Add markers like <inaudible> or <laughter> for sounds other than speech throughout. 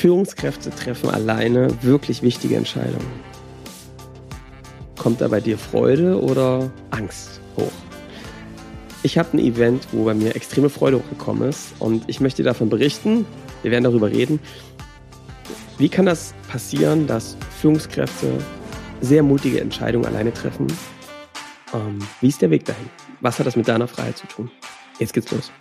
Führungskräfte treffen alleine wirklich wichtige Entscheidungen. Kommt da bei dir Freude oder Angst hoch? Ich habe ein Event, wo bei mir extreme Freude hochgekommen ist und ich möchte davon berichten. Wir werden darüber reden. Wie kann das passieren, dass Führungskräfte sehr mutige Entscheidungen alleine treffen? Ähm, wie ist der Weg dahin? Was hat das mit deiner Freiheit zu tun? Jetzt geht's los.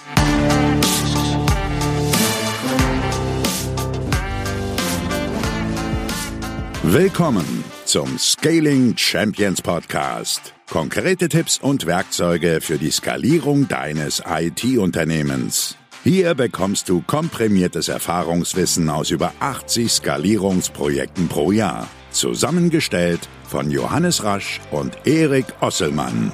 Willkommen zum Scaling Champions Podcast. Konkrete Tipps und Werkzeuge für die Skalierung deines IT-Unternehmens. Hier bekommst du komprimiertes Erfahrungswissen aus über 80 Skalierungsprojekten pro Jahr. Zusammengestellt von Johannes Rasch und Erik Osselmann.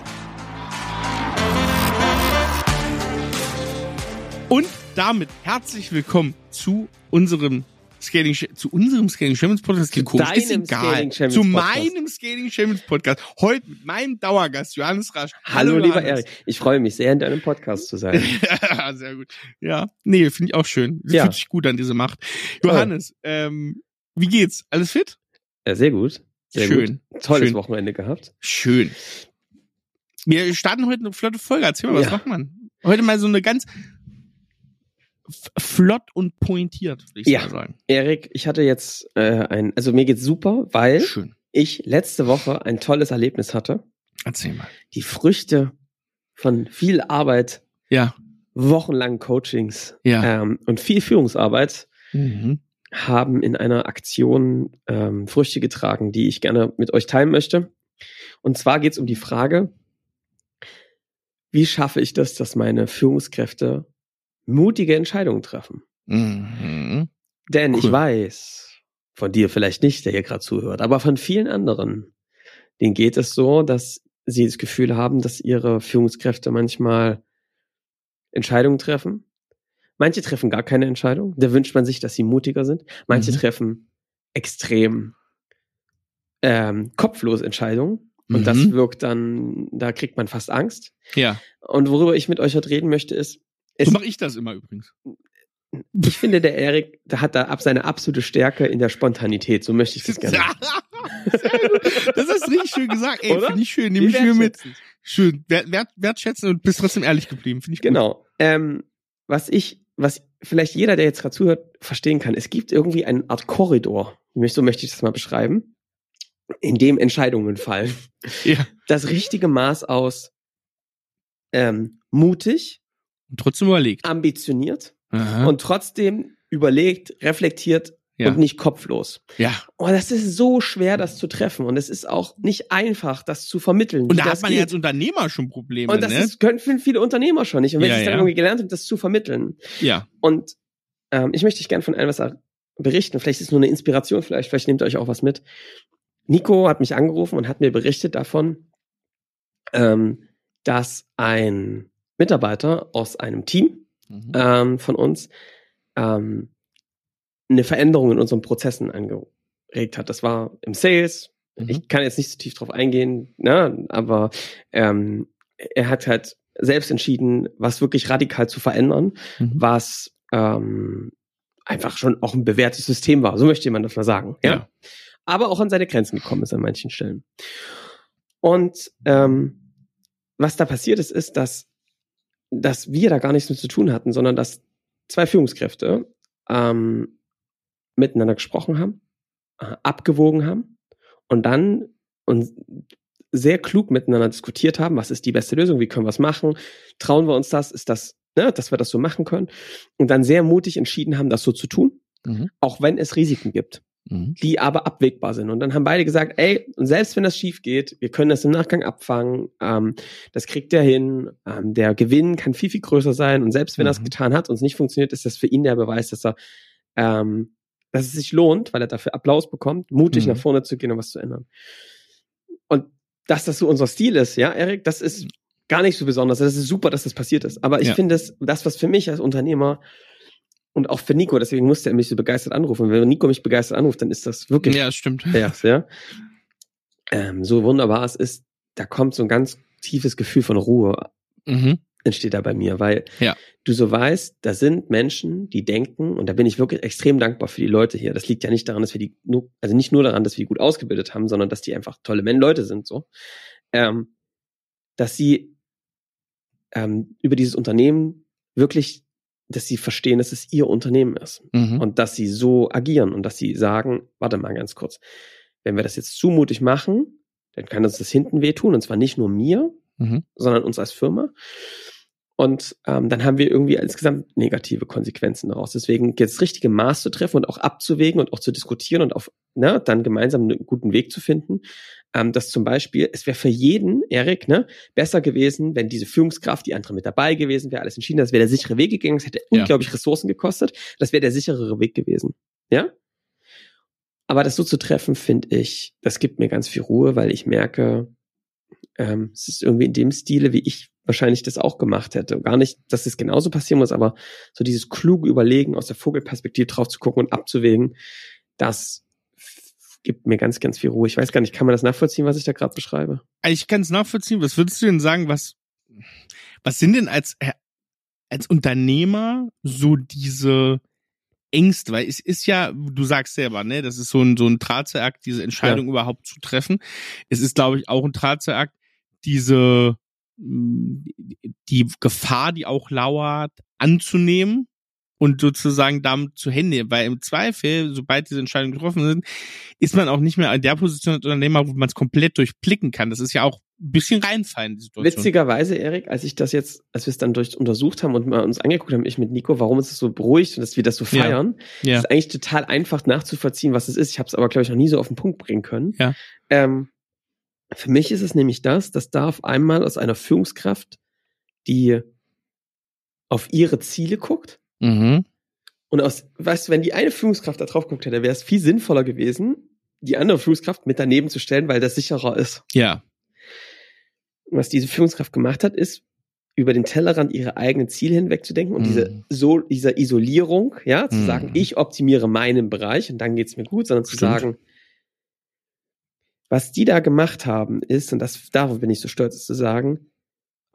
Und damit herzlich willkommen zu unserem Scaling zu unserem Scaling Champions Podcast. Zu Komisch, ist egal. Zu meinem Scaling Champions Podcast. Heute mit meinem Dauergast Johannes Rasch. Hallo, lieber Johannes. Erik. Ich freue mich sehr, in deinem Podcast zu sein. <laughs> ja, sehr gut. Ja, nee, finde ich auch schön. Ja. Fühlt sich gut an diese Macht. Johannes, ähm, wie geht's? Alles fit? Ja, sehr gut. Sehr Schön. Gut. Tolles Schön. Wochenende gehabt. Schön. Wir starten heute eine flotte Folge. Erzähl mal, was Ja. macht man? Heute mal so eine ganz flott und pointiert, würde ich Ja. sagen. Erik, ich hatte jetzt äh, ein, also mir geht's super, weil Schön. ich letzte Woche ein tolles Erlebnis hatte. Erzähl mal. Die Früchte von viel Arbeit, Ja. wochenlangen Coachings Ja. ähm, und viel Führungsarbeit Mhm. haben in einer Aktion ähm, Früchte getragen, die ich gerne mit euch teilen möchte. Und zwar geht's um die Frage, wie schaffe ich das, dass meine Führungskräfte mutige Entscheidungen treffen? Mhm. Denn ich Cool. weiß, von dir vielleicht nicht, der hier gerade zuhört, aber von vielen anderen, denen geht es so, dass sie das Gefühl haben, dass ihre Führungskräfte manchmal Entscheidungen treffen. Manche treffen gar keine Entscheidung. Da wünscht man sich, dass sie mutiger sind. Manche Mhm. treffen extrem ähm, kopflos Entscheidungen. Und Mhm. das wirkt dann, da kriegt man fast Angst. Ja. Und worüber ich mit euch heute reden möchte, ist, es So mache ich das immer übrigens. ich finde, der Erik, der hat da ab seine absolute Stärke in der Spontanität. So möchte ich das gerne. <laughs> Das du richtig schön gesagt. Ey, finde ich schön. Nehme ich mir mit. Schön. Wert, wert, wertschätzen und bist trotzdem ehrlich geblieben. Finde ich gut. Genau. Ähm, was ich, was vielleicht jeder, der jetzt gerade zuhört, verstehen kann, es gibt irgendwie eine Art Korridor, so möchte ich das mal beschreiben, in dem Entscheidungen fallen. Ja. Das richtige Maß aus ähm, mutig, Und trotzdem überlegt. ambitioniert Aha. und trotzdem überlegt, reflektiert ja. und nicht kopflos. ja. Oh, das ist so schwer, das zu treffen. Und es ist auch nicht einfach, das zu vermitteln. Und da hat man ja geht. als Unternehmer schon Probleme, Und das ne? ist, können viele Unternehmer schon nicht. Und wenn Ja, sie es dann ja. irgendwie gelernt haben, das zu vermitteln. ja. Und ähm, ich möchte dich gerne von einem was berichten. Vielleicht ist es nur eine Inspiration, vielleicht, vielleicht nehmt ihr euch auch was mit. Nico hat mich angerufen und hat mir berichtet davon, ähm, dass ein Mitarbeiter aus einem Team Mhm. ähm, von uns ähm, eine Veränderung in unseren Prozessen angeregt hat. Das war im Sales. Mhm. Ich kann jetzt nicht so tief drauf eingehen, ne, aber ähm, er hat halt selbst entschieden, was wirklich radikal zu verändern, Mhm. was ähm, einfach schon auch ein bewährtes System war. So möchte man das mal sagen. Ja? Ja. Aber auch an seine Grenzen gekommen ist an manchen Stellen. Und ähm, was da passiert ist, ist, dass, dass wir da gar nichts mit zu tun hatten, sondern dass zwei Führungskräfte ähm, miteinander gesprochen haben, äh, abgewogen haben und dann und sehr klug miteinander diskutiert haben, was ist die beste Lösung, wie können wir es machen, trauen wir uns das, ist das, ne, dass wir das so machen können und dann sehr mutig entschieden haben, das so zu tun, Mhm. auch wenn es Risiken gibt Mhm. die aber abwägbar sind. Und dann haben beide gesagt, ey, und selbst wenn das schief geht, wir können das im Nachgang abfangen, ähm, das kriegt er hin, ähm, der Gewinn kann viel, viel größer sein und selbst wenn er es Mhm. getan hat und es nicht funktioniert, ist das für ihn der Beweis, dass er, ähm, dass es sich lohnt, weil er dafür Applaus bekommt, mutig Mhm. nach vorne zu gehen und was zu ändern. Und dass das so unser Stil ist, ja, Erik, das ist gar nicht so besonders. Das ist super, dass das passiert ist. Aber ich Ja. finde es, das, was für mich als Unternehmer und auch für Nico, deswegen musste er mich so begeistert anrufen. Wenn Nico mich begeistert anruft, dann ist das wirklich Ja, stimmt. <laughs> ja, ja. Ähm, so wunderbar es ist, da kommt so ein ganz tiefes Gefühl von Ruhe. Mhm. entsteht da bei mir, weil Ja. du so weißt, da sind Menschen, die denken, und da bin ich wirklich extrem dankbar für die Leute hier. Das liegt ja nicht daran, dass wir die nur, also nicht nur daran, dass wir die gut ausgebildet haben, sondern dass die einfach tolle Men Leute sind, so, ähm, dass sie ähm, über dieses Unternehmen wirklich, dass sie verstehen, dass es ihr Unternehmen ist Mhm. und dass sie so agieren und dass sie sagen, warte mal ganz kurz, wenn wir das jetzt zumutig machen, dann kann uns das hinten wehtun und zwar nicht nur mir, Mhm. sondern uns als Firma. Und ähm, dann haben wir irgendwie insgesamt negative Konsequenzen daraus. Deswegen jetzt das richtige Maß zu treffen und auch abzuwägen und auch zu diskutieren und auf ne, dann gemeinsam einen guten Weg zu finden. Ähm, dass zum Beispiel, es wäre für jeden, Erik, ne, besser gewesen, wenn diese Führungskraft, die andere mit dabei gewesen wäre, alles entschieden, das wäre der sichere Weg gegangen, es hätte Ja. unglaublich Ressourcen gekostet, das wäre der sicherere Weg gewesen. Ja? Aber das so zu treffen, finde ich, das gibt mir ganz viel Ruhe, weil ich merke, ähm, es ist irgendwie in dem Stile, wie ich wahrscheinlich das auch gemacht hätte. Gar nicht, dass es genauso passieren muss, aber so dieses kluge Überlegen aus der Vogelperspektive drauf zu gucken und abzuwägen, das gibt mir ganz, ganz viel Ruhe. Ich weiß gar nicht, kann man das nachvollziehen, was ich da gerade beschreibe? Also ich kann es nachvollziehen. Was würdest du denn sagen, was, was sind denn als, als Unternehmer so diese Ängste? Weil es ist ja, du sagst selber, ne, das ist so ein, so ein Drahtseilakt, diese Entscheidung überhaupt zu treffen. Es ist, glaube ich, auch ein Drahtseilakt, diese, mh, die Gefahr, die auch lauert, anzunehmen und sozusagen damit zu Hände, weil im Zweifel, sobald diese Entscheidungen getroffen sind, ist man auch nicht mehr in der Position als Unternehmer, wo man es komplett durchblicken kann. Das ist ja auch ein bisschen reinfallen, die Situation. Witzigerweise, Erik, als ich das jetzt, als wir es dann durch untersucht haben und mal uns angeguckt haben, ich mit Nico, warum ist es so beruhigt und dass wir das so Ja. feiern, Ja. ist eigentlich total einfach nachzuvollziehen, was es ist. Ich habe es aber, glaube ich, noch nie so auf den Punkt bringen können. Ja. Ähm, für mich ist es nämlich das, das darf einmal aus einer Führungskraft, die auf ihre Ziele guckt Mhm. und aus, weißt du, wenn die eine Führungskraft da drauf guckt hätte, wäre es viel sinnvoller gewesen, die andere Führungskraft mit daneben zu stellen, weil das sicherer ist. Ja. Und was diese Führungskraft gemacht hat, ist, über den Tellerrand ihre eigenen Ziele hinwegzudenken und Mhm. diese so dieser Isolierung, ja, zu Mhm. sagen, ich optimiere meinen Bereich und dann geht's mir gut, sondern zu Stimmt. sagen, was die da gemacht haben, ist, und das darauf bin ich so stolz, ist zu sagen,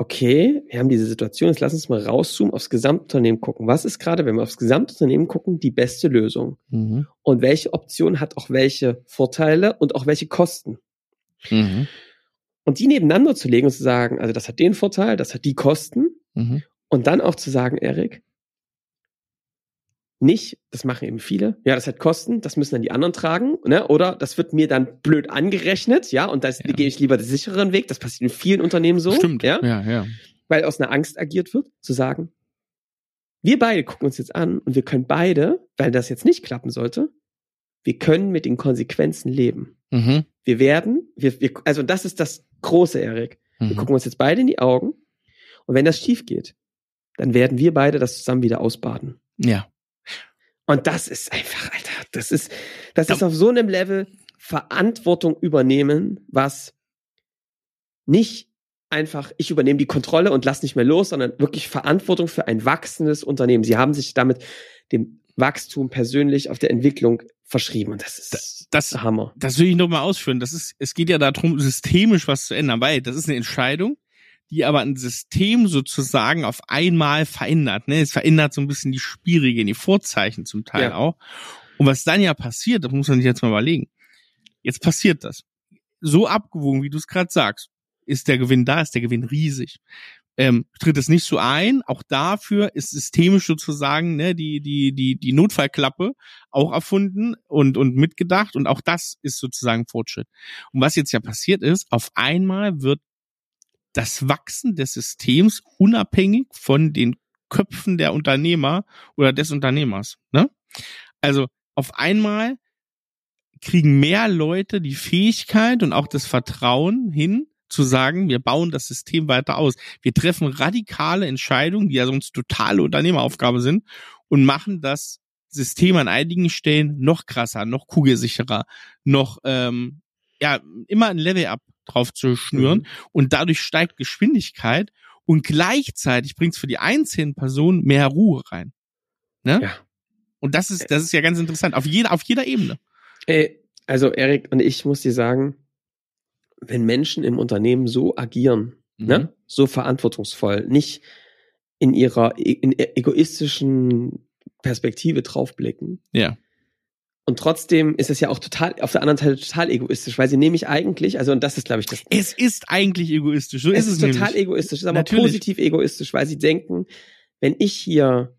okay, wir haben diese Situation, jetzt lass uns mal rauszoomen, aufs Gesamtunternehmen gucken. Was ist gerade, wenn wir aufs Gesamtunternehmen gucken, die beste Lösung? Mhm. Und welche Option hat auch welche Vorteile und auch welche Kosten? Mhm. Und die nebeneinander zu legen und zu sagen, also das hat den Vorteil, das hat die Kosten, Mhm. und dann auch zu sagen, Erik, nicht, das machen eben viele, ja, das hat Kosten, das müssen dann die anderen tragen, ne? oder das wird mir dann blöd angerechnet, ja, und da Ja. gehe ich lieber den sicheren Weg, das passiert in vielen Unternehmen so, Stimmt. ja, ja, ja. weil aus einer Angst agiert wird, zu sagen, wir beide gucken uns jetzt an und wir können beide, weil das jetzt nicht klappen sollte, wir können mit den Konsequenzen leben. Mhm. Wir werden, wir, wir, also das ist das große, Erik. Wir Mhm. gucken uns jetzt beide in die Augen und wenn das schief geht, dann werden wir beide das zusammen wieder ausbaden. Ja. Und das ist einfach, Alter, das ist, das Ja. ist auf so einem Level Verantwortung übernehmen, was nicht einfach, ich übernehme die Kontrolle und lass nicht mehr los, sondern wirklich Verantwortung für ein wachsendes Unternehmen. Sie haben sich damit dem Wachstum persönlich auf der Entwicklung verschrieben und das ist Das, Hammer. das will ich noch mal ausführen. Das ist, es geht ja darum, systemisch was zu ändern, weil das ist eine Entscheidung, die aber ein System sozusagen auf einmal verändert. Ne? Es verändert so ein bisschen die Spielregeln, die Vorzeichen zum Teil Ja. auch. Und was dann ja passiert, das muss man sich jetzt mal überlegen. Jetzt passiert das. So abgewogen, wie du es gerade sagst, ist der Gewinn da, ist der Gewinn riesig. Ähm, tritt es nicht so ein, auch dafür ist systemisch sozusagen ne, die, die, die, die Notfallklappe auch erfunden und, und mitgedacht und auch das ist sozusagen Fortschritt. Und was jetzt ja passiert ist, auf einmal wird das Wachsen des Systems unabhängig von den Köpfen der Unternehmer oder des Unternehmers. Ne? Also auf einmal kriegen mehr Leute die Fähigkeit und auch das Vertrauen hin, zu sagen, wir bauen das System weiter aus. Wir treffen radikale Entscheidungen, die ja sonst totale Unternehmeraufgabe sind und machen das System an einigen Stellen noch krasser, noch kugelsicherer, noch ähm, ja immer ein Level up drauf zu schnüren Mhm. und dadurch steigt Geschwindigkeit und gleichzeitig bringt es für die einzelnen Personen mehr Ruhe rein. Ne? Ja. Und das ist das ist ja ganz interessant auf jeder auf jeder Ebene. Ey, also Erik und ich muss dir sagen, wenn Menschen im Unternehmen so agieren, Mhm. ne? so verantwortungsvoll, nicht in ihrer e- in egoistischen Perspektive draufblicken. Ja. Und trotzdem ist es ja auch total, auf der anderen Seite total egoistisch, weil sie nämlich eigentlich, also und das ist, glaube ich, das. Es ist eigentlich egoistisch. So es ist es total nämlich. egoistisch, ist aber Natürlich. positiv egoistisch, weil sie denken, wenn ich hier,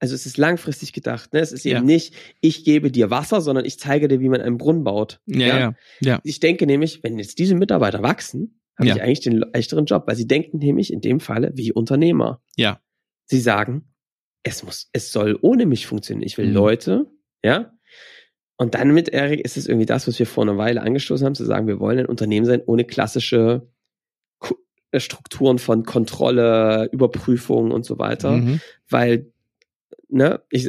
also es ist langfristig gedacht, ne? Es ist eben Ja. nicht, ich gebe dir Wasser, sondern ich zeige dir, wie man einen Brunnen baut. Ja, ja, ja. Ich denke nämlich, wenn jetzt diese Mitarbeiter wachsen, habe Ja. ich eigentlich den leichteren Job, weil sie denken nämlich in dem Falle wie Unternehmer. Ja. Sie sagen, es muss, es soll ohne mich funktionieren. Ich will Mhm. Leute, ja. Und dann mit Erik ist es irgendwie das, was wir vor einer Weile angestoßen haben, zu sagen, wir wollen ein Unternehmen sein ohne klassische äh, Strukturen von Kontrolle, Überprüfung und so weiter Mhm. weil, ne, ich,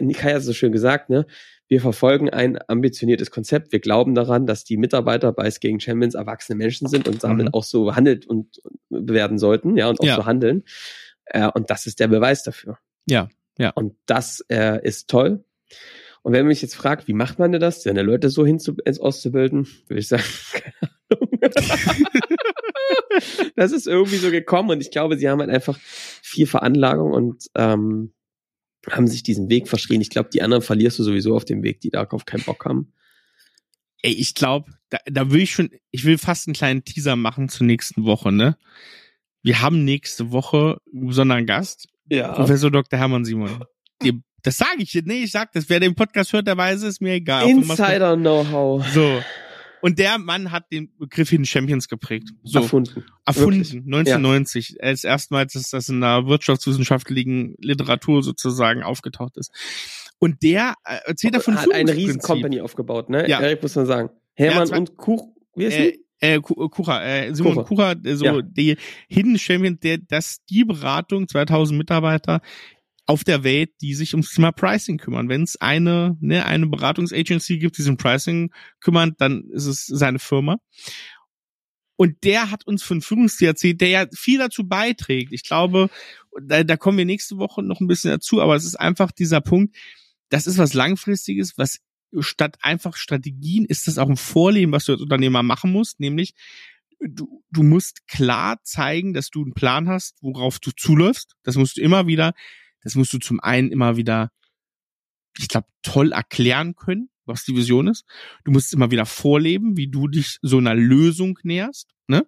Nikai hat es so schön gesagt, ne, wir verfolgen ein ambitioniertes Konzept. Wir glauben daran, dass die Mitarbeiter bei Skating Champions erwachsene Menschen sind und damit Mhm. auch so handelt und und werden sollten, ja, und auch Ja. so handeln. Äh, und das ist der Beweis dafür. Ja, ja. Und das äh, ist toll. Und wenn man mich jetzt fragt, wie macht man denn das, seine Leute so hinzu ins auszubilden, würde ich sagen, <laughs> keine Ahnung. <laughs> das ist irgendwie so gekommen und ich glaube, sie haben halt einfach viel Veranlagung und ähm, haben sich diesen Weg verschrien. Ich glaube, die anderen verlierst du sowieso auf dem Weg, die darauf keinen Bock haben. Ey, ich glaube, da, da will ich schon, ich will fast einen kleinen Teaser machen zur nächsten Woche, ne? Wir haben nächste Woche einen besonderen Gast, Ja. Professor Dr. Hermann Simon. <laughs> Die, das sage ich jetzt, nee, ich sag das. Wer den Podcast hört, der weiß es, mir egal. Machst- Insider-Know-how So. Und der Mann hat den Begriff Hidden Champions geprägt. So. erfunden. erfunden, Wirklich? 1990, als erstmals, dass das in der wirtschaftswissenschaftlichen Literatur sozusagen aufgetaucht ist. Und der äh, erzählt davon hat eine riesen. Company aufgebaut, ne? Ja. Erik muss man sagen. Hermann zwei- und Kuch, wie ist Äh, die? äh, Ku- Kucha, äh, Simon Kucher. Kucher, äh, so Ja. die Hidden Champion, der, das die Beratung, 2000 Mitarbeiter auf der Welt, die sich ums Thema Pricing kümmern. Wenn es eine, ne, eine Beratungsagency gibt, die sich um Pricing kümmert, dann ist es seine Firma. Und der hat uns von Führungsstil erzählt, der ja viel dazu beiträgt. Ich glaube, da, da kommen wir nächste Woche noch ein bisschen dazu, aber es ist einfach dieser Punkt, das ist was Langfristiges, was statt einfach Strategien ist das auch ein Vorleben, was du als Unternehmer machen musst, nämlich du, du musst klar zeigen, dass du einen Plan hast, worauf du zuläufst. Das musst du immer wieder, das musst du zum einen immer wieder, ich glaube, toll erklären können, was die Vision ist. Du musst immer wieder vorleben, wie du dich so einer Lösung näherst, ne?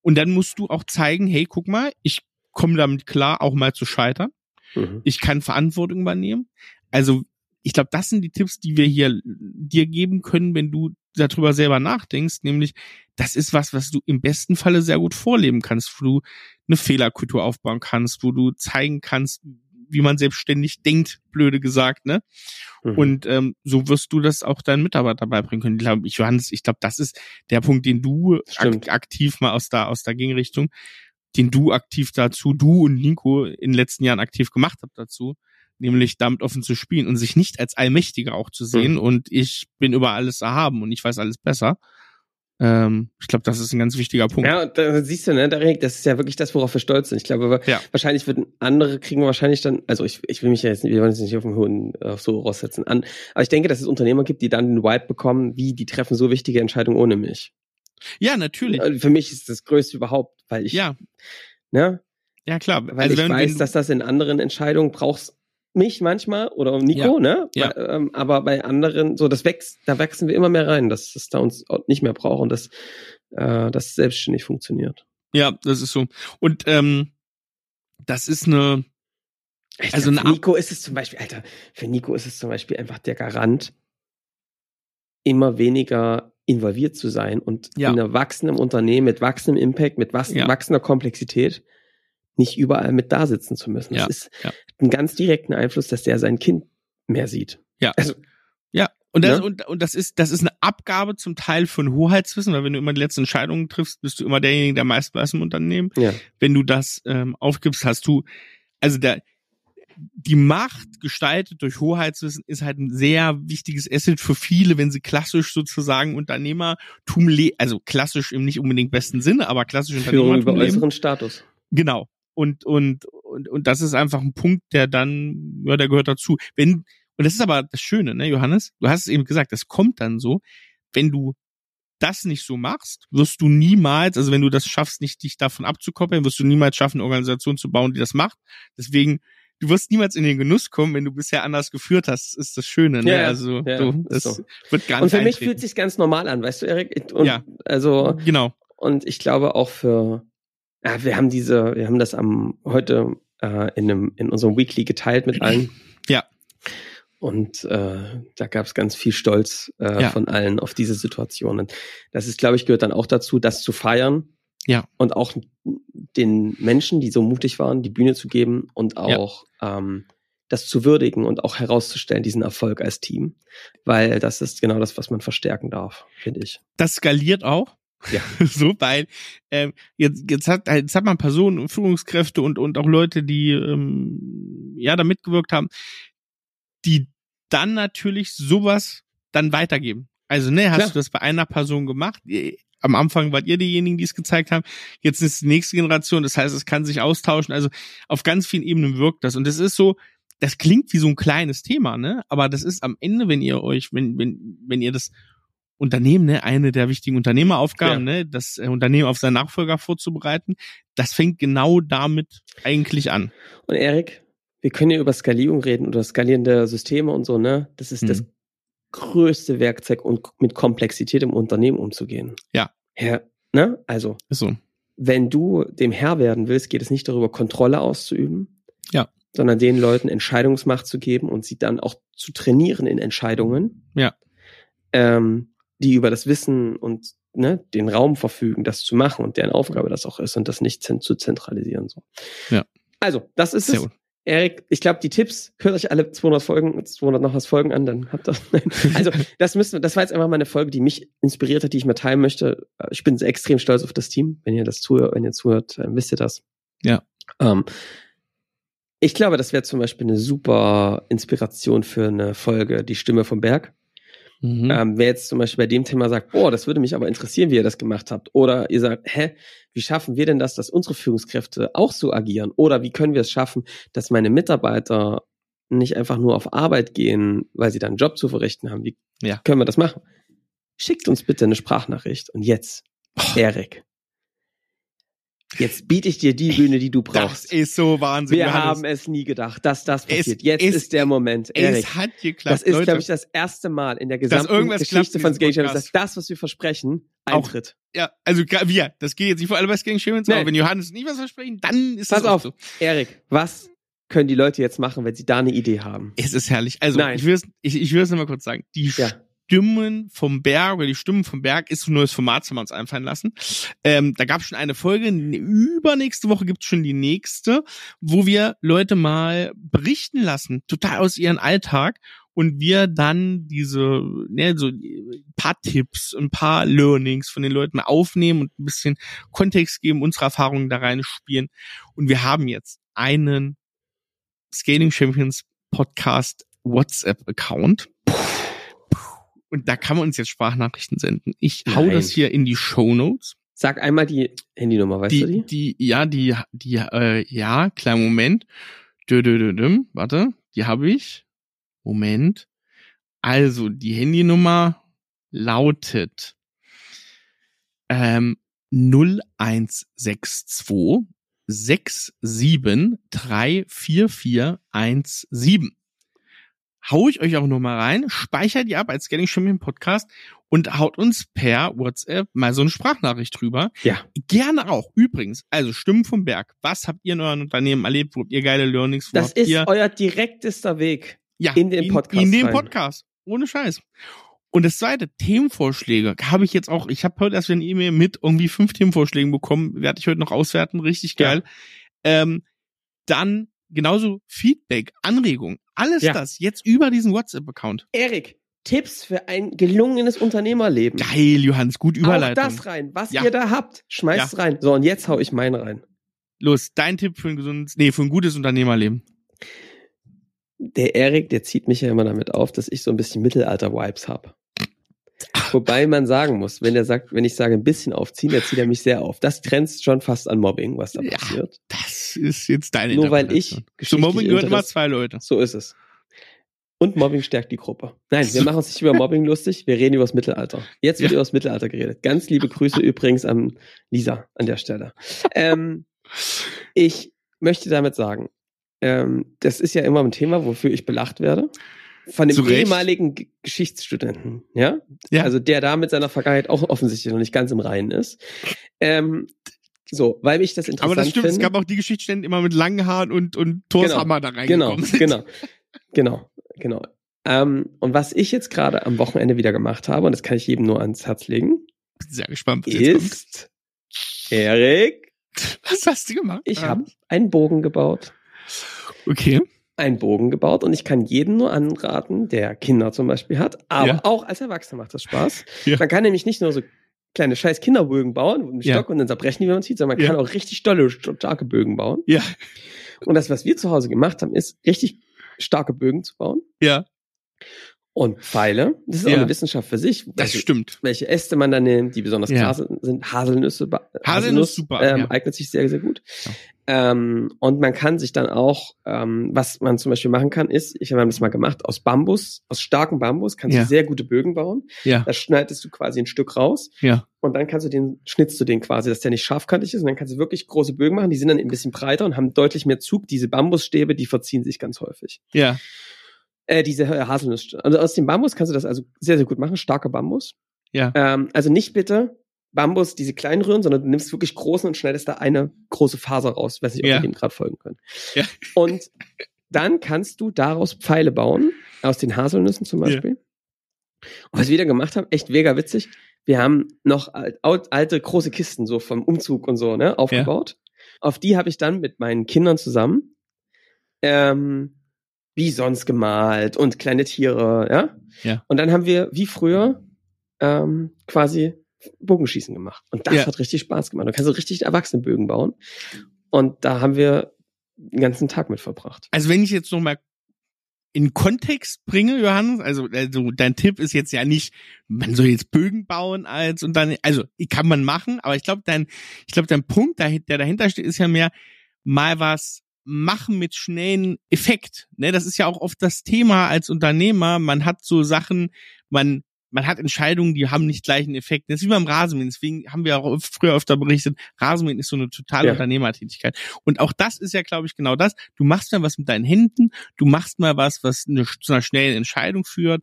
Und dann musst du auch zeigen, hey, guck mal, ich komme damit klar, auch mal zu scheitern Mhm. ich kann Verantwortung übernehmen. Also ich glaube, das sind die Tipps, die wir hier dir geben können, wenn du darüber selber nachdenkst, nämlich das ist was, was du im besten Falle sehr gut vorleben kannst, wo du eine Fehlerkultur aufbauen kannst, wo du zeigen kannst, wie man selbstständig denkt, blöde gesagt, ne? Mhm. Und ähm, so wirst du das auch deinen Mitarbeiter beibringen können. Ich glaube, ich, Johannes, ich glaube, das ist der Punkt, den du ak aktiv mal aus der aus der Gegenrichtung, den du aktiv dazu, du und Nico in den letzten Jahren aktiv gemacht habt dazu, nämlich damit offen zu spielen und sich nicht als Allmächtiger auch zu sehen Mhm. und ich bin über alles erhaben und ich weiß alles besser. Ähm, ich glaube, das ist ein ganz wichtiger Punkt. Ja, da siehst du, ne, Erik, das ist ja wirklich das, worauf wir stolz sind. Ich glaube, Ja. wahrscheinlich würden andere kriegen wahrscheinlich dann, also ich, ich will mich ja jetzt, nicht- wir wollen uns nicht auf den hohen, auf so raussetzen an, aber ich denke, dass es Unternehmer gibt, die dann den Vibe bekommen, wie die treffen so wichtige Entscheidungen ohne mich. Ja, natürlich. Also Für mich ist das Größte überhaupt, weil ich, Ja, ne, ja klar. weil also ich wenn, weiß, wenn, dass das in anderen Entscheidungen brauchst mich manchmal oder Nico, ne? Ja. Weil, ähm, aber bei anderen, so das wächst, da wachsen wir immer mehr rein, dass es da uns nicht mehr braucht und dass äh, das selbstständig funktioniert. ja, das ist so. Und ähm, das ist eine, Ich Also glaub, für eine- Nico ist es zum Beispiel, Alter, für Nico ist es zum Beispiel einfach der Garant, immer weniger involviert zu sein und Ja. in einem wachsenden Unternehmen mit wachsendem Impact, mit wachs Ja. wachsender Komplexität nicht überall mit da sitzen zu müssen. Das Ja, ist ja. einen ganz direkten Einfluss, dass der sein Kind mehr sieht. Ja. Also, Ja, und das, Ne? und, und das ist, das ist eine Abgabe zum Teil von Hoheitswissen, weil wenn du immer die letzten Entscheidungen triffst, bist du immer derjenige, der meist weiß im Unternehmen. ja. Wenn du das ähm, aufgibst, hast du, also der, die Macht gestaltet durch Hoheitswissen ist halt ein sehr wichtiges Asset für viele, wenn sie klassisch sozusagen Unternehmertum le also klassisch im nicht unbedingt besten Sinne, aber klassisch Führung über Unternehmertum leben. äußeren Status. Genau. Und, und, und, und das ist einfach ein Punkt, der dann, ja, der gehört dazu. Wenn, und das ist aber das Schöne, ne, Johannes? Du hast es eben gesagt, das kommt dann so, wenn du das nicht so machst, wirst du niemals, also wenn du das schaffst, nicht dich davon abzukoppeln, wirst du niemals schaffen, eine Organisation zu bauen, die das macht. Deswegen, du wirst niemals in den Genuss kommen, wenn du bisher anders geführt hast, ist das Schöne. Ne? Ja, also Ja, du, das so. wird gar Und nicht für mich eintreten. fühlt sich ganz normal an, weißt du, Erik? Und Ja. Also, Genau. und ich glaube auch für, ja, wir haben diese, wir haben das am heute äh, in einem, in unserem Weekly geteilt mit allen. <clears throat> Ja. Und äh, da gab es ganz viel Stolz äh, Ja. von allen auf diese Situationen. Das ist, glaube ich, gehört dann auch dazu, das zu feiern. Ja. Und auch den Menschen, die so mutig waren, die Bühne zu geben und auch ähm, das zu würdigen und auch herauszustellen, diesen Erfolg als Team. Weil das ist genau das, was man verstärken darf, finde ich. das skaliert auch. Ja. <laughs> so, weil ähm, jetzt, jetzt, hat, jetzt hat man Personen und Führungskräfte und, und auch Leute, die ähm, ja da mitgewirkt haben, die dann natürlich sowas dann weitergeben. Also, ne, hast Klar. du das bei einer Person gemacht? Am Anfang wart ihr diejenigen, die es gezeigt haben. Jetzt ist die nächste Generation. Das heißt, es kann sich austauschen. Also auf ganz vielen Ebenen wirkt das. Und das ist so, das klingt wie so ein kleines Thema, ne? Aber das ist am Ende, wenn ihr euch, wenn, wenn, wenn ihr das Unternehmen, ne, eine der wichtigen Unternehmeraufgaben, ne, das äh, Unternehmen auf seinen Nachfolger vorzubereiten, das fängt genau damit eigentlich an. Und Erik, wir können ja über Skalierung reden oder skalierende Systeme und so, ne? Das ist das Mhm. größte Werkzeug, um mit Komplexität im Unternehmen umzugehen. Ja. Ja, ne? Also, Ist so. wenn du dem Herr werden willst, geht es nicht darüber, Kontrolle auszuüben. Ja. Sondern den Leuten Entscheidungsmacht zu geben und sie dann auch zu trainieren in Entscheidungen. Ja. Ähm, die über das Wissen und ne, den Raum verfügen, das zu machen und deren Aufgabe das auch ist und das nicht zu zentralisieren. So. Ja. Also, das ist Sehr es. gut. Erik, ich glaube, die Tipps, hört euch alle 200 Folgen, 200 noch was Folgen an, dann habt ihr. Also, <laughs> das müssen wir, das war jetzt einfach mal eine Folge, die mich inspiriert hat, die ich mal teilen möchte. Ich bin extrem stolz auf das Team. Wenn ihr das zuhört, wenn ihr zuhört, wisst ihr das. Ja. Ähm, ich glaube, das wäre zum Beispiel eine super Inspiration für eine Folge, die Stimme vom Berg. Mhm. Ähm, wer jetzt zum Beispiel bei dem Thema sagt, boah, das würde mich aber interessieren, wie ihr das gemacht habt. Oder ihr sagt, hä, wie schaffen wir denn das, dass unsere Führungskräfte auch so agieren? Oder wie können wir es schaffen, dass meine Mitarbeiter nicht einfach nur auf Arbeit gehen, weil sie dann einen Job zu verrichten haben? Wie Ja. können wir das machen? Schickt uns bitte eine Sprachnachricht. Und jetzt, Erik, jetzt biete ich dir die Bühne, die du das brauchst. ist so Wahnsinn. Wir Johannes. haben es nie gedacht, dass das Es- passiert. Jetzt es- ist der Moment, Erik. es hat geklappt. Das ist, glaube ich, das erste Mal in der gesamten Geschichte von Skating Champions, dass das, was wir versprechen, Auch eintritt. ja, also wir, das geht jetzt nicht für alle bei Skating Champions, Nein. aber wenn Johannes nicht was versprechen, dann ist Pass das auch auf, so. Erik, was können die Leute jetzt machen, wenn sie da eine Idee haben? Es ist herrlich. Also, Nein. ich will es ich, ich will es nochmal kurz sagen. Die Ja. Stimmen vom Berg oder die Stimmen vom Berg ist ein neues Format, haben wir uns einfallen lassen. Ähm, da gab es schon eine Folge, übernächste Woche gibt es schon die nächste, wo wir Leute mal berichten lassen, total aus ihrem Alltag und wir dann diese, ne, so ein paar Tipps, ein paar Learnings von den Leuten aufnehmen und ein bisschen Kontext geben, unsere Erfahrungen da rein spielen. Und wir haben jetzt einen Scaling Champions Podcast WhatsApp-Account. Und da kann man uns jetzt Sprachnachrichten senden. Ich hau Nein. das hier in die Show Notes. Sag einmal die Handynummer, weißt du Die, die? die, ja, die, die, äh, ja, kleinen Moment. Dö, dö, dö, düm. Warte, die habe ich. Moment. Also, die Handynummer lautet ähm, 0162 6734417. Hau ich euch auch noch mal rein, speichert die ab als Scanning Champion Podcast und haut uns per WhatsApp mal so eine Sprachnachricht drüber. Ja. Gerne auch. Übrigens, also Stimmen vom Berg. Was habt ihr in euren Unternehmen erlebt? Wo habt ihr geile Learnings? Wo Das ist ihr, euer direktester Weg. ja, in den Podcast In, den rein. Podcast. Ohne Scheiß. Und das zweite, Themenvorschläge, habe ich jetzt auch, ich habe heute erst eine E-Mail mit irgendwie fünf Themenvorschlägen bekommen, werde ich heute noch auswerten, richtig Ja. geil. Ähm, dann genauso Feedback, Anregung, alles Ja. das jetzt über diesen WhatsApp-Account. Erik, Tipps für ein gelungenes Unternehmerleben. Geil, Johannes, gut Auch Überleitung. das rein. Was Ja. ihr da habt, schmeißt rein. So, und jetzt hau ich meinen rein. Los, dein Tipp für ein gesundes, nee, für ein gutes Unternehmerleben. Der Erik, der zieht mich ja immer damit auf, dass ich so ein bisschen Mittelalter-Vibes habe. Wobei man sagen muss, wenn er sagt, wenn ich sage ein bisschen aufziehen, dann zieht er mich sehr auf. Das grenzt schon fast an Mobbing, was da Ja. passiert. Das ist jetzt deine Nur weil ich. Zu Mobbing gehört immer zwei Leute. So ist es. Und Mobbing stärkt die Gruppe. Nein, wir machen uns nicht über Mobbing lustig, wir reden über das Mittelalter. Jetzt wird Ja. über das Mittelalter geredet. Ganz liebe Grüße übrigens an Lisa an der Stelle. Ähm, ich möchte damit sagen, ähm, das ist ja immer ein Thema, wofür ich belacht werde. Von dem Zu ehemaligen Geschichtsstudenten, ja? Ja. Also der da mit seiner Vergangenheit auch offensichtlich noch nicht ganz im Reinen ist. Ähm, so, weil mich das interessant Aber das stimmt, finde. es gab auch die Geschichtsstände immer mit langen Haaren und, und Thors Genau, da Genau, reingekommen sind. genau, genau, genau. Ähm, und was ich jetzt gerade am Wochenende wieder gemacht habe, und das kann ich jedem nur ans Herz legen, Bin sehr gespannt, was jetzt kommt. ist, Erik, Was hast du gemacht? ich Ah. habe einen Bogen gebaut. Okay. Einen Bogen gebaut und ich kann jedem nur anraten, der Kinder zum Beispiel hat, aber Ja. auch als Erwachsener macht das Spaß. <laughs> Ja. Man kann nämlich nicht nur so kleine scheiß Kinderbögen bauen mit einem Ja. Stock und dann zerbrechen die, wenn man zieht, sondern man kann auch richtig dolle, starke Bögen bauen. Ja. Und das, was wir zu Hause gemacht haben, ist richtig starke Bögen zu bauen. Ja, Und Pfeile, das ist auch eine Wissenschaft für sich. das welche, stimmt. welche Äste man da nimmt, die besonders Ja. klar sind, Haselnüsse. ba- Haselnuss, super, Ähm. Eignet sich sehr, sehr gut. Ähm, und man kann sich dann auch, ähm, was man zum Beispiel machen kann, ist, ich habe das mal gemacht, aus Bambus, aus starkem Bambus kannst Ja. du sehr gute Bögen bauen. Ja, Da schneidest du quasi ein Stück raus ja, und dann kannst du den, schnitzt du den quasi, dass der nicht scharfkantig ist und dann kannst du wirklich große Bögen machen, die sind dann ein bisschen breiter und haben deutlich mehr Zug. Diese Bambusstäbe, die verziehen sich ganz häufig. ja, Äh, diese Haselnuss. Also aus dem Bambus kannst du das also sehr, sehr gut machen. Starker Bambus. Ja. Ähm, also nicht bitte Bambus, diese kleinen Röhren, sondern du nimmst wirklich großen und schneidest da eine große Faser raus. Ich weiß nicht, ob Ja. wir dem gerade folgen können. Ja. Und dann kannst du daraus Pfeile bauen, aus den Haselnüssen zum Ja. Beispiel. Und was wir da gemacht haben, echt mega witzig. Wir haben noch alt, alt- alte große Kisten so vom Umzug und so ne, aufgebaut. Auf die habe ich dann mit meinen Kindern zusammen ähm, Bisons gemalt und kleine Tiere, ja. Ja. Und dann haben wir wie früher ähm, quasi Bogenschießen gemacht. Und das Ja. hat richtig Spaß gemacht. Du kannst so richtig erwachsene Bögen bauen. Und da haben wir den ganzen Tag mit verbracht. Also wenn ich jetzt noch mal in Kontext bringe, Johannes, also, also dein Tipp ist jetzt ja nicht, man soll jetzt Bögen bauen als und dann, also kann man machen, aber ich glaube dein, ich glaube dein Punkt, der der dahinter steht, ist ja mehr mal was machen mit schnellen Effekt. Ne, das ist ja auch oft das Thema als Unternehmer. Man hat so Sachen, man man hat Entscheidungen, die haben nicht gleich einen Effekt. Das ist wie beim Rasenmähen. Deswegen haben wir auch früher öfter berichtet, Rasenmähen ist so eine totale Ja. Unternehmertätigkeit. Und auch das ist ja, glaube ich, genau das. Du machst mal was mit deinen Händen, du machst mal was, was eine, zu einer schnellen Entscheidung führt.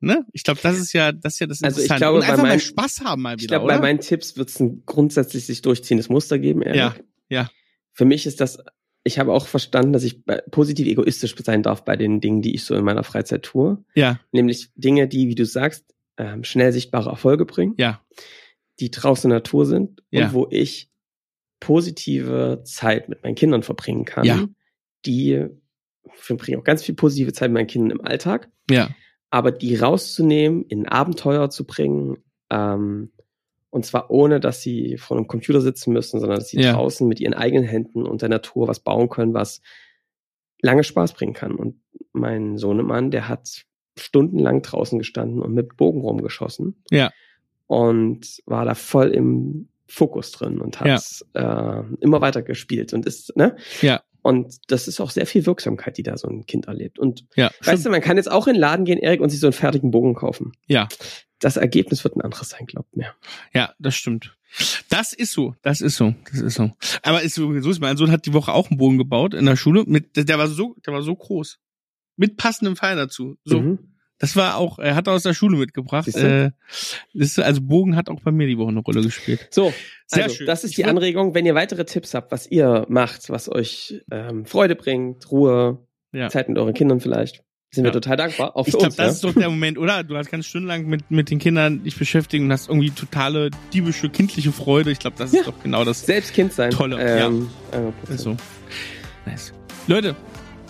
Ne? Ich glaube, das ist ja, das ist ja das Also ich Interessante. glaube, Und bei einfach mal meinen- Spaß haben mal Ich wieder, glaube, bei meinen Tipps wird es ein grundsätzlich sich durchziehendes Muster geben, Erik. Ja, ja. Für mich ist das, ich habe auch verstanden, dass ich positiv egoistisch sein darf bei den Dingen, die ich so in meiner Freizeit tue. ja, Nämlich Dinge, die, wie du sagst, ähm, schnell sichtbare Erfolge bringen, ja, die draußen in der Natur sind Ja. und wo ich positive Zeit mit meinen Kindern verbringen kann. Ja. Die ich verbringe auch ganz viel positive Zeit mit meinen Kindern im Alltag. ja, aber die rauszunehmen, in ein Abenteuer zu bringen, ähm, und zwar ohne, dass sie vor einem Computer sitzen müssen, sondern dass sie Ja. draußen mit ihren eigenen Händen und der Natur was bauen können, was lange Spaß bringen kann. Und mein Sohnemann, der hat stundenlang draußen gestanden und mit Bogen rumgeschossen. Ja. Und war da voll im Fokus drin und hat äh, immer weiter gespielt und ist, ne? Ja. Und das ist auch sehr viel Wirksamkeit, die da so ein Kind erlebt. Und ja. Weißt du, man kann jetzt auch in den Laden gehen, Erik, und sich so einen fertigen Bogen kaufen. Ja. Das Ergebnis wird ein anderes sein, glaubt mir. Ja, das stimmt. Das ist so, das ist so, das ist so. Aber ist so, so ist mein Sohn hat die Woche auch einen Bogen gebaut in der Schule mit, der war so, der war so groß. Mit passendem Pfeil dazu. So. Mhm. Das war auch, er hat aus der Schule mitgebracht. Äh, ist, also Bogen hat auch bei mir die Woche eine Rolle gespielt. So, Sehr also, schön. das ist Ich die Anregung. Wenn ihr weitere Tipps habt, was ihr macht, was euch ähm, Freude bringt, Ruhe, Ja. Zeit mit euren Kindern vielleicht, sind wir Ja. total dankbar. Auch für Ich glaube, das ja? ist doch der Moment, oder? Du hast ganz stundenlang mit, mit den Kindern dich beschäftigt und hast irgendwie totale diebische, kindliche Freude. Ich glaube, das ist doch genau das. Selbst Kind sein. Tolle, ähm, ja. So. Nice. Leute,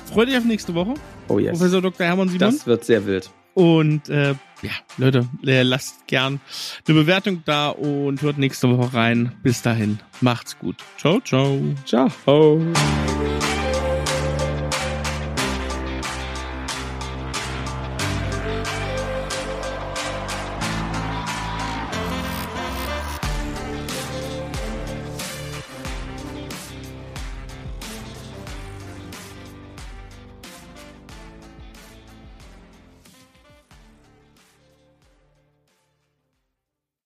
freut euch auf nächste Woche. Oh yes. Professor Dr. Hermann Simon. Das wird sehr wild. Und äh, ja, Leute, äh, lasst gern eine Bewertung da und hört nächste Woche rein. Bis dahin, macht's gut. Ciao, ciao. Ciao.